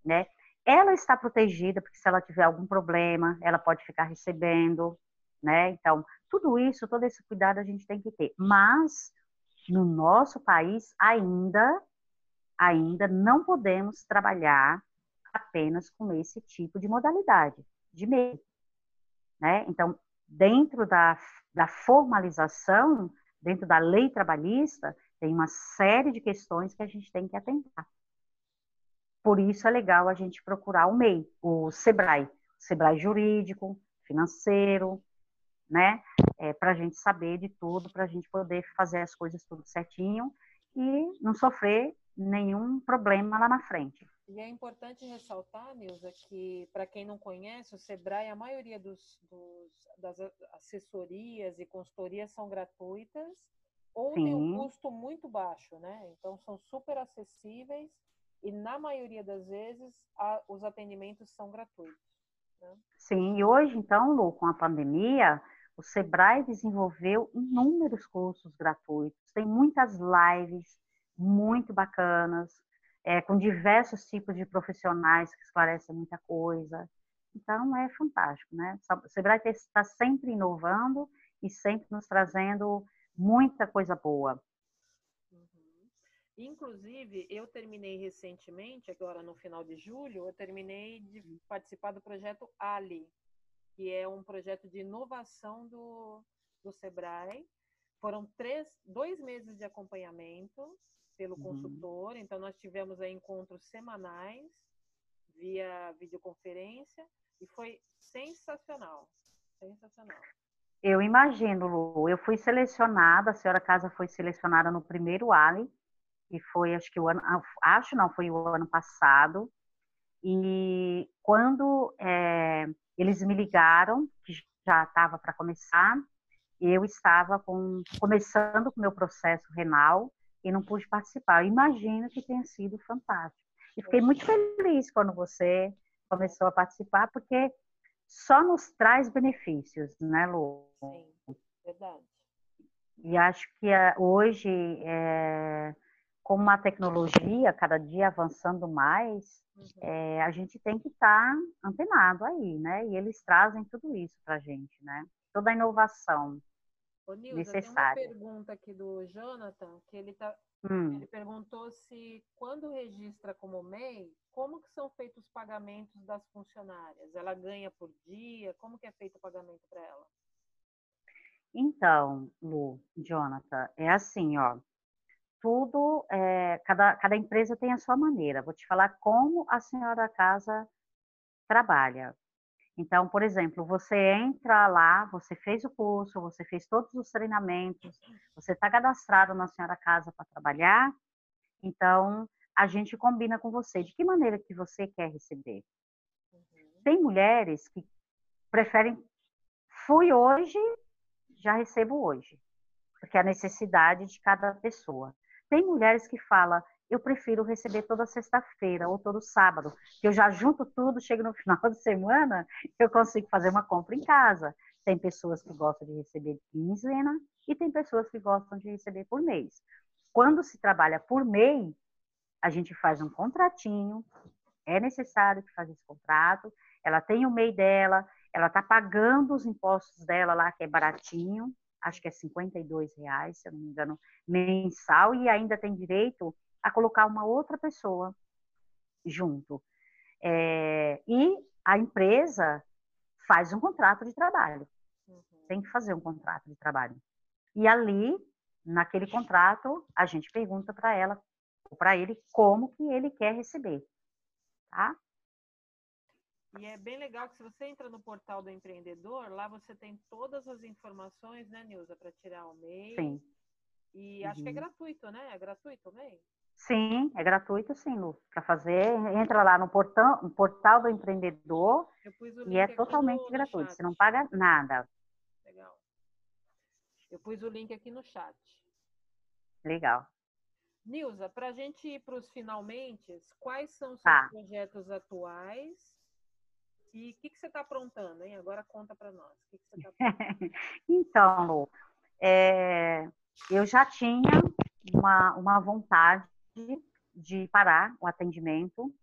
né? Ela está protegida, porque se ela tiver algum problema, ela pode ficar recebendo, né? Então, tudo isso, todo esse cuidado a gente tem que ter. Mas, no nosso país, ainda, ainda não podemos trabalhar apenas com esse tipo de modalidade, de meio. Né? Então, dentro da, da formalização, dentro da lei trabalhista, tem uma série de questões que a gente tem que atentar. Por isso é legal a gente procurar o MEI, o SEBRAE, SEBRAE jurídico, financeiro, né? É, para a gente saber de tudo, para a gente poder fazer as coisas tudo certinho e não sofrer nenhum problema lá na frente. E é importante ressaltar, Nilza, que para quem não conhece, o Sebrae, a maioria dos, dos, das assessorias e consultorias são gratuitas ou Sim. tem um custo muito baixo, né? Então são super acessíveis e na maioria das vezes a, os atendimentos são gratuitos. Né? Sim, e hoje então, Lu, com a pandemia, o Sebrae desenvolveu inúmeros cursos gratuitos, tem muitas lives muito bacanas, é, com diversos tipos de profissionais que esclarecem muita coisa. Então, é fantástico, né? O Sebrae está sempre inovando e sempre nos trazendo muita coisa boa. Uhum. Inclusive, eu terminei recentemente, agora no final de julho, eu terminei de participar do projeto Ali, que é um projeto de inovação do, do Sebrae. Foram três, dois meses de acompanhamento pelo uhum. consultor. Então, nós tivemos aí encontros semanais via videoconferência e foi sensacional. Sensacional. Eu imagino, Lu. Eu fui selecionada, a senhora Casa foi selecionada no primeiro Ali, que foi, acho que o ano, ah, acho não, foi o ano passado. E quando é, eles me ligaram, que já estava para começar, eu estava com, começando com o meu processo renal e não pude participar. Eu imagino que tenha sido fantástico. E fiquei muito feliz quando você começou a participar, porque só nos traz benefícios, né, Lu? Sim, verdade. E acho que eh, hoje, é, com a tecnologia cada dia avançando mais, uhum. é, a gente tem que estar tá antenado aí, né? E eles trazem tudo isso para a gente, né? Toda a inovação. Ô, Nilza, necessária. Tem uma pergunta aqui do Jonathan, que ele, tá, hum. ele perguntou se quando registra como MEI, como que são feitos os pagamentos das funcionárias? Ela ganha por dia? Como que é feito o pagamento para ela? Então, Lu, Jonathan, é assim, ó. Tudo, é, cada, cada empresa tem a sua maneira. Vou te falar como a senhora da casa trabalha. Então, por exemplo, você entra lá, você fez o curso, você fez todos os treinamentos, você está cadastrado na senhora casa para trabalhar, então a gente combina com você de que maneira que você quer receber. Uhum. Tem mulheres que preferem, fui hoje, já recebo hoje, porque é a necessidade de cada pessoa. Tem mulheres que falam, eu prefiro receber toda sexta-feira ou todo sábado, que eu já junto tudo, chego no final de semana, eu consigo fazer uma compra em casa. Tem pessoas que gostam de receber quinzena e tem pessoas que gostam de receber por mês. Quando se trabalha por mês, a gente faz um contratinho, é necessário que faça esse contrato, ela tem o MEI dela, ela está pagando os impostos dela lá, que é baratinho, acho que é 52 reais, se eu não me engano, mensal, e ainda tem direito a colocar uma outra pessoa junto. É, e a empresa faz um contrato de trabalho. Uhum. Tem que fazer um contrato de trabalho. E ali, naquele contrato, a gente pergunta para ela, para ele, como que ele quer receber. Tá? E é bem legal que se você entra no portal do empreendedor, lá você tem todas as informações, né, Nilza, para tirar o MEI. Sim. E uhum. acho que é uhum. gratuito, né? É gratuito o MEI? Sim, é gratuito sim, Lu. Para fazer, entra lá no portal, no portal do empreendedor e é totalmente gratuito. Você não paga nada. Legal. Eu pus o link aqui no chat. Legal. Nilza, para a gente ir para os finalmente, quais são os seus tá. projetos atuais e o que, que, você está aprontando, hein? Agora conta para nós. Que que tá então, Lu, é, eu já tinha uma, uma vontade de parar o atendimento,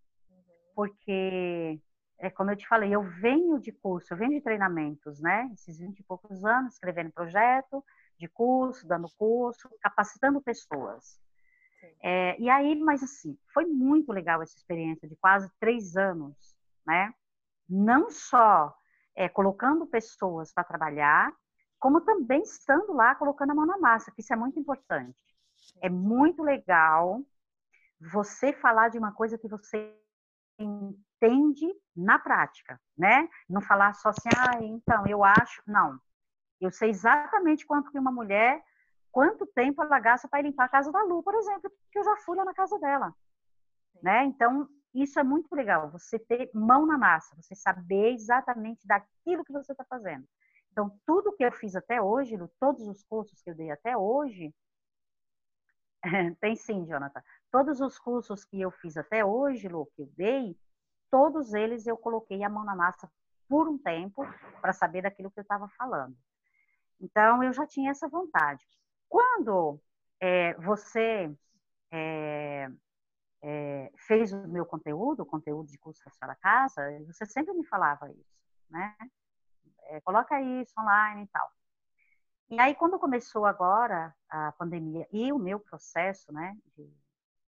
porque, é como eu te falei, eu venho de curso, eu venho de treinamentos, né? Esses 20 e poucos anos, escrevendo projeto de curso, dando curso, capacitando pessoas. É, e aí, mas assim, foi muito legal essa experiência de quase três anos, né? Não só é, colocando pessoas para trabalhar, como também estando lá colocando a mão na massa, que isso é muito importante. É muito legal você falar de uma coisa que você entende na prática, né? Não falar só assim, ah, então, eu acho. Não. Eu sei exatamente quanto que uma mulher, quanto tempo ela gasta para limpar a casa da Lu, por exemplo, porque eu já fui lá na casa dela. Né? Então, isso é muito legal, você ter mão na massa, você saber exatamente daquilo que você está fazendo. Então, tudo que eu fiz até hoje, todos os cursos que eu dei até hoje, tem sim, Jonathan. Todos os cursos que eu fiz até hoje, Lu, que eu dei, todos eles eu coloquei a mão na massa por um tempo para saber daquilo que eu estava falando. Então, eu já tinha essa vontade. Quando é, você é, é, fez o meu conteúdo, o conteúdo de curso da sua casa, você sempre me falava isso, né? É, coloca isso online e tal. E aí, quando começou agora a pandemia e o meu processo, né, de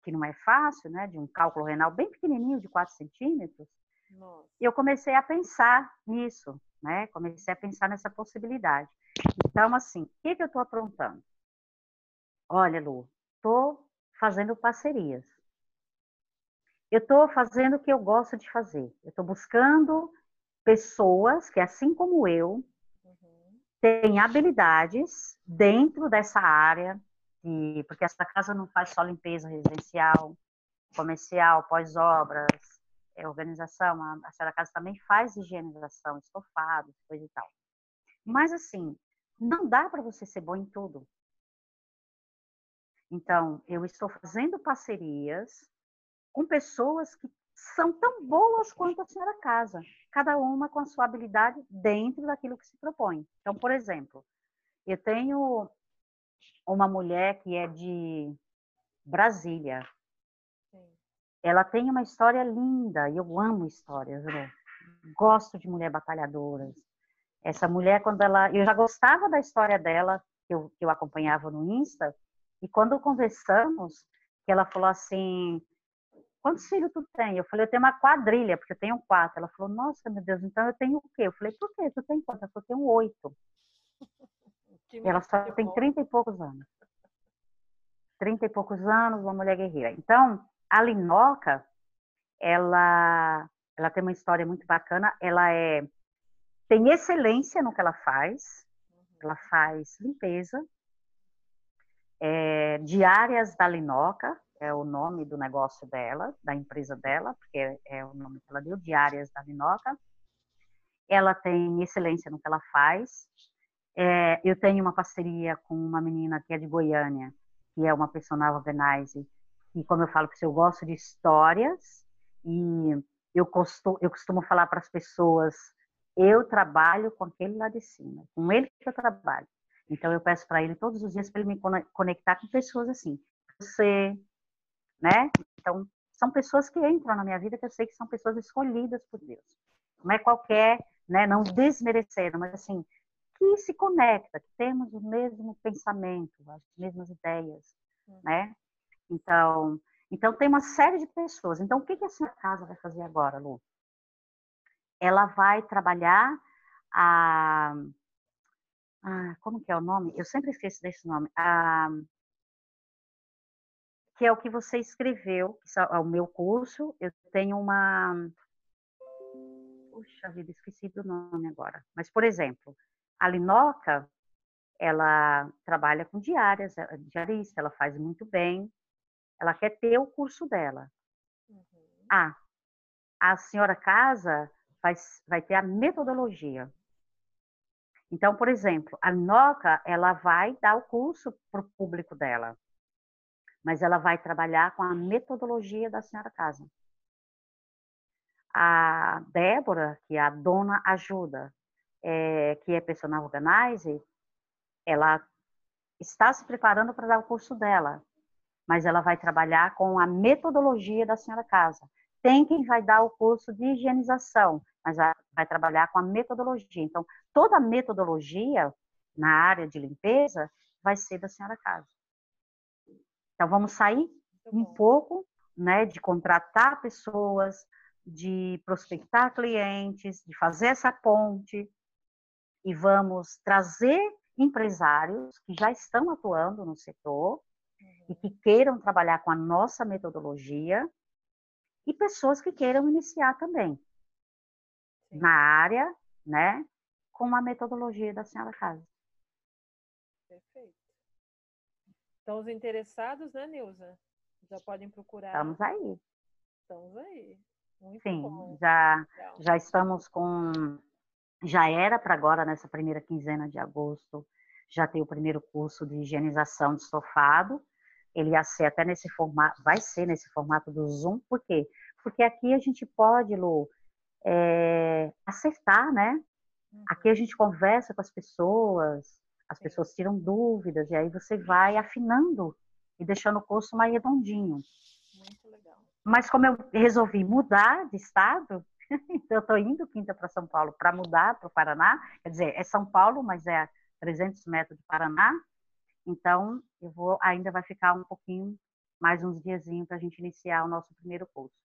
que não é fácil, né, de um cálculo renal bem pequenininho, de 4 centímetros, Nossa. eu comecei a pensar nisso, né, comecei a pensar nessa possibilidade. Então, assim, o que, que eu estou aprontando? Olha, Lu, estou fazendo parcerias. Eu estou fazendo o que eu gosto de fazer. Eu estou buscando pessoas que, assim como eu, uhum. têm habilidades dentro dessa área e porque essa casa não faz só limpeza residencial, comercial, pós-obras, é, organização, a, a senhora casa também faz higienização, estofado, coisa e tal. Mas assim, não dá para você ser bom em tudo. Então, eu estou fazendo parcerias com pessoas que são tão boas quanto a senhora casa, cada uma com a sua habilidade dentro daquilo que se propõe. Então, por exemplo, eu tenho uma mulher que é de Brasília. Ela tem uma história linda, e eu amo histórias, né? Gosto de mulher batalhadoras. Essa mulher, quando ela. Eu já gostava da história dela que eu, que eu acompanhava no Insta, e quando conversamos, que ela falou assim, quantos filhos tu tem? Eu falei, eu tenho uma quadrilha, porque eu tenho quatro. Ela falou, nossa, meu Deus, então eu tenho o quê? Eu falei, por quê? Tu tem quantos? Ela falou, eu tenho oito. E ela só tem trinta e poucos anos. Trinta e poucos anos, uma mulher guerreira. Então, a Linoca, ela, ela tem uma história muito bacana. Ela é tem excelência no que ela faz. Ela faz limpeza. É, diárias da Linoca, é o nome do negócio dela, da empresa dela, porque é, é o nome que ela deu, Diárias da Linoca. Ela tem excelência no que ela faz. É, eu tenho uma parceria com uma menina que é de Goiânia, que é uma personal organizer, e como eu falo para você, eu gosto de histórias, e eu costumo, eu costumo falar para as pessoas, eu trabalho com aquele lá de cima, com ele que eu trabalho. Então eu peço para ele todos os dias para ele me conectar com pessoas assim. Você né? Então, são pessoas que entram na minha vida que eu sei que são pessoas escolhidas por Deus. Não é qualquer, né, não desmerecendo, mas assim, que se conecta, que temos o mesmo pensamento, as mesmas ideias, hum. né? Então, então tem uma série de pessoas. Então, o que, que a sua casa vai fazer agora, Lu? Ela vai trabalhar a, a como que é o nome? Eu sempre esqueço desse nome. A que é o que você escreveu, é o meu curso. Eu tenho uma. Puxa vida, esqueci do nome agora. Mas, por exemplo, a Linoca, ela trabalha com diárias, é diarista, ela faz muito bem. Ela quer ter o curso dela. Uhum. Ah, a senhora casa vai, vai ter a metodologia. Então, por exemplo, a Linoca, ela vai dar o curso para o público dela mas ela vai trabalhar com a metodologia da senhora casa. A Débora, que é a dona ajuda, é, que é personal organizer, ela está se preparando para dar o curso dela, mas ela vai trabalhar com a metodologia da senhora casa. Tem quem vai dar o curso de higienização, mas vai trabalhar com a metodologia. Então, toda a metodologia na área de limpeza vai ser da senhora casa. Então, vamos sair um pouco né, de contratar pessoas, de prospectar clientes, de fazer essa ponte e vamos trazer empresários que já estão atuando no setor uhum. e que queiram trabalhar com a nossa metodologia e pessoas que queiram iniciar também na área, né, com a metodologia da senhora casa. Perfeito. Então, os interessados, né, Nilza? Já podem procurar. Estamos aí. Estamos aí. Muito Sim, bom. já, já estamos com. Já era para agora, nessa primeira quinzena de agosto, já tem o primeiro curso de higienização de estofado. Ele ia ser até nesse formato, vai ser nesse formato do Zoom, por quê? Porque aqui a gente pode, Lu, é, acertar, né? Aqui a uhum. gente conversa com as pessoas, as pessoas tiram dúvidas, e aí você vai afinando e deixando o curso mais redondinho. Muito legal. Mas como eu resolvi mudar de estado, então eu estou indo quinta para São Paulo para mudar para o Paraná, quer dizer, é São Paulo, mas é a 300 metros de Paraná, então eu vou, ainda vai ficar um pouquinho, mais uns diazinhos para a gente iniciar o nosso primeiro curso.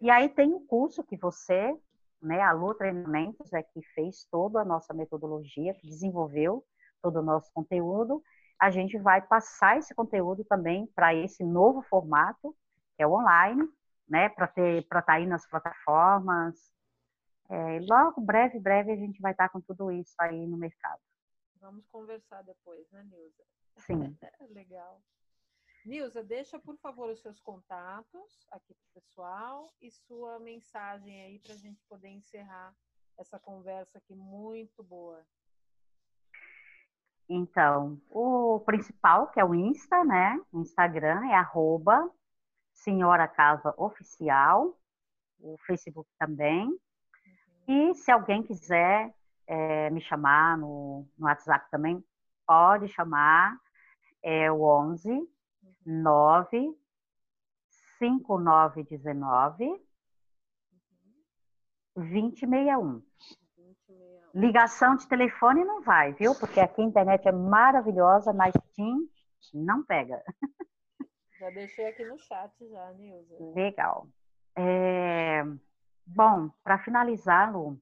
E aí tem o curso que você, né, a Lu Treinamentos, é que fez toda a nossa metodologia, que desenvolveu, todo o nosso conteúdo, a gente vai passar esse conteúdo também para esse novo formato, que é o online, né, para estar tá aí nas plataformas. É, logo, breve, breve, a gente vai estar tá com tudo isso aí no mercado. Vamos conversar depois, né, Nilza? Sim. Legal. Nilza, deixa, por favor, os seus contatos aqui para o pessoal e sua mensagem aí para a gente poder encerrar essa conversa aqui muito boa. Então, o principal, que é o Insta, né? O Instagram é arroba Senhora Casa Oficial, o Facebook também. E se alguém quiser é, me chamar no, no WhatsApp também, pode chamar. É o 11 9 5919 2061. 2061. Ligação de telefone não vai, viu? Porque aqui a internet é maravilhosa, mas TIM não pega. Já deixei aqui no chat já, Nilza. Legal. É... Bom, para finalizar, Lu,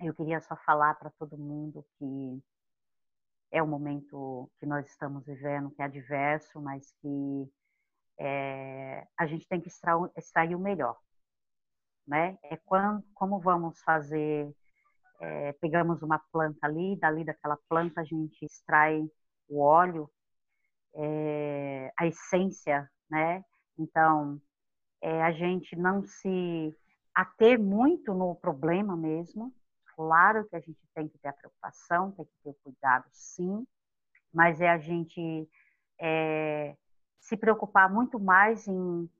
eu queria só falar para todo mundo que é um momento que nós estamos vivendo, que é adverso, mas que é, a gente tem que extrair, extrair, o melhor, né? É quando, como vamos fazer, é, pegamos uma planta ali, dali daquela planta a gente extrai o óleo, é, a essência, né? Então, é, a gente não se ater muito no problema mesmo. Claro que a gente tem que ter a preocupação, tem que ter o cuidado, sim, mas é a gente é, se preocupar muito mais em,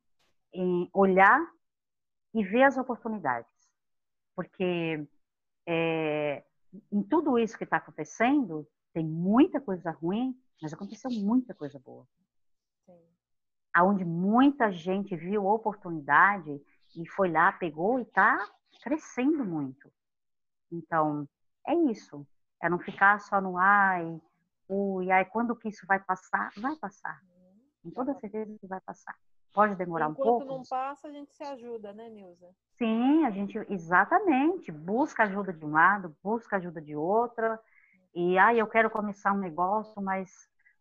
em, olhar e ver as oportunidades. Porque é, em tudo isso que está acontecendo, tem muita coisa ruim, mas aconteceu muita coisa boa. Sim. Onde muita gente viu oportunidade e foi lá, pegou e está crescendo muito. Então, é isso. É não ficar só no ai, ui, ai, quando que isso vai passar? Vai passar. Com toda certeza que vai passar. Pode demorar Enquanto um pouco. Enquanto não passa, a gente se ajuda, né, Nilza? Sim, a gente, exatamente. Busca ajuda de um lado, busca ajuda de outra. E, ah, eu quero começar um negócio, mas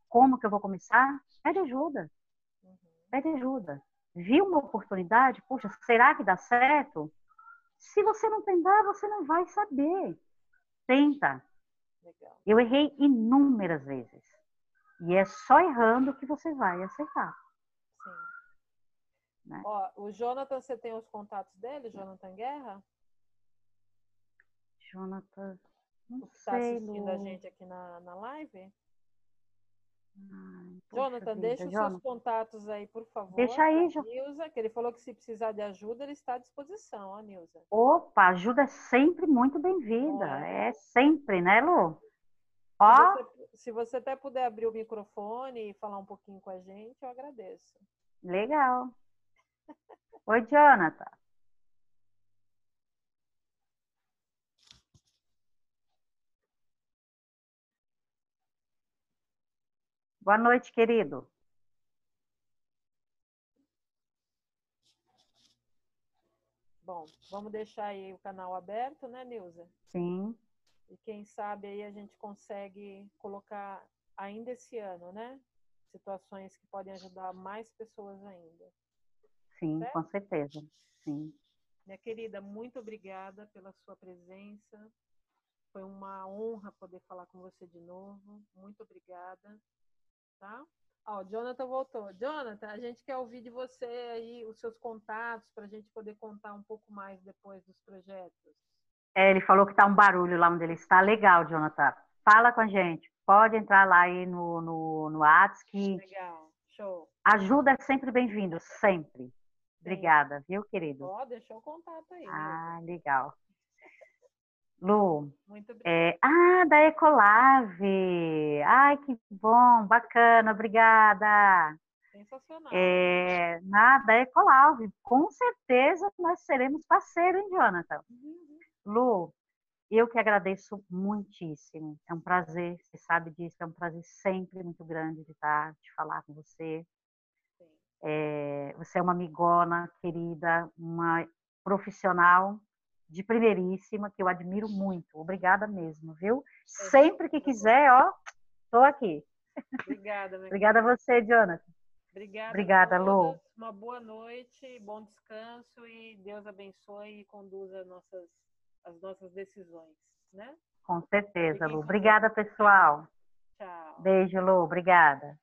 como que eu vou começar? Pede ajuda. Uhum. Pede ajuda. Viu uma oportunidade? Puxa, será que dá certo? Se você não tentar, você não vai saber. Tenta. Legal. Eu errei inúmeras vezes. E é só errando que você vai acertar. Né? Ó, o Jonathan, você tem os contatos dele, Jonathan Guerra? Jonathan, não Está assistindo a gente aqui na, na live? Ai, Jonathan, vida, deixa os Jonathan. seus contatos aí, por favor. Deixa aí, jo... Nilza, que ele falou que se precisar de ajuda, ele está à disposição, ó, Nilza. Opa, ajuda é sempre muito bem-vinda. É sempre, né, Lu? Ó. Se você, se você até puder abrir o microfone e falar um pouquinho com a gente, eu agradeço. Legal. Oi, Jonathan. Boa noite, querido. Bom, vamos deixar aí o canal aberto, né, Nilza? Sim. E quem sabe aí a gente consegue colocar ainda esse ano, né? Situações que podem ajudar mais pessoas ainda. Sim, certo? com certeza. Sim. Minha querida, muito obrigada pela sua presença. Foi uma honra poder falar com você de novo. Muito obrigada tá? Ó, o Jonathan voltou. Jonathan, a gente quer ouvir de você aí os seus contatos para a gente poder contar um pouco mais depois dos projetos. É, ele falou que tá um barulho lá onde ele está. Legal, Jonathan. Fala com a gente. Pode entrar lá aí no, no, no WhatsApp. Que Legal, show. Ajuda é sempre bem-vindo, sempre. Obrigada, viu, querido? Ó, deixou o contato aí. Ah, legal. Lu. Muito. É, ah, da Ecolave. Ai, que bom, bacana, obrigada. Sensacional. É, na, da Ecolave. Com certeza nós seremos parceiros, hein, Jonathan? Uhum. Lu, eu que agradeço muitíssimo. É um prazer, você sabe disso, é um prazer sempre muito grande de estar, de falar com você. É, você é uma amigona querida, uma profissional de primeiríssima, que eu admiro muito. Obrigada mesmo, viu? Sempre que quiser, ó, estou aqui. Obrigada. Obrigada a você, Jonathan. Obrigada. Obrigada, Lu. Uma boa noite, bom descanso e Deus abençoe e conduza nossas, as nossas decisões, né? Com certeza, Lu. Obrigada, pessoal. Tchau. Beijo, Lu. Obrigada.